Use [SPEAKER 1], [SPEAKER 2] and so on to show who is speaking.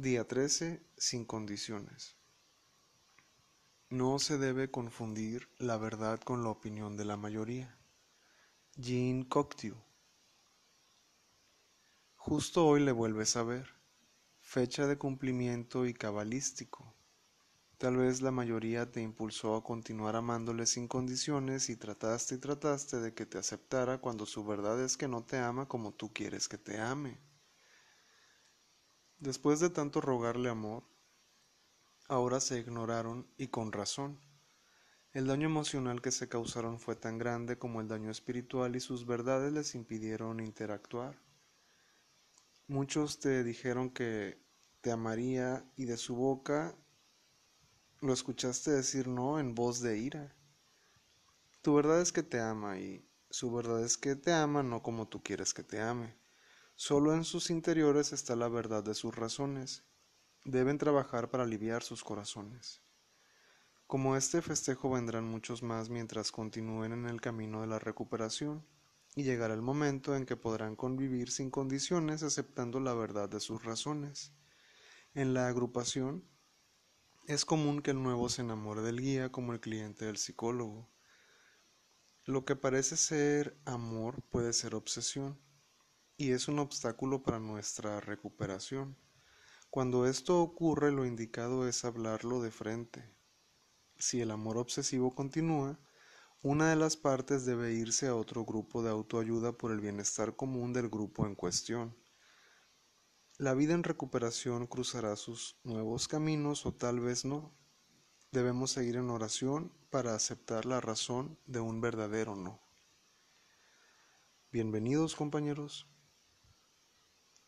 [SPEAKER 1] Día 13. Sin condiciones. No se debe confundir la verdad con la opinión de la mayoría. Jean Cocteau. Justo hoy le vuelves a ver. Fecha de cumplimiento y cabalístico. Tal vez la mayoría te impulsó a continuar amándole sin condiciones y trataste y trataste de que te aceptara cuando su verdad es que no te ama como tú quieres que te ame. Después de tanto rogarle amor, ahora se ignoraron y con razón. El daño emocional que se causaron fue tan grande como el daño espiritual y sus verdades les impidieron interactuar. Muchos te dijeron que te amaría y de su boca lo escuchaste decir no en voz de ira. Tu verdad es que te ama y su verdad es que te ama no como tú quieres que te ame. Solo en sus interiores está la verdad de sus razones. Deben trabajar para aliviar sus corazones. Como este festejo vendrán muchos más mientras continúen en el camino de la recuperación, y llegará el momento en que podrán convivir sin condiciones aceptando la verdad de sus razones. En la agrupación, es común que el nuevo se enamore del guía como el cliente del psicólogo. Lo que parece ser amor puede ser obsesión y es un obstáculo para nuestra recuperación. Cuando esto ocurre lo indicado es hablarlo de frente. Si el amor obsesivo continúa, una de las partes debe irse a otro grupo de autoayuda por el bienestar común del grupo en cuestión. La vida en recuperación cruzará sus nuevos caminos o tal vez no. Debemos seguir en oración para aceptar la razón de un verdadero no. Bienvenidos compañeros.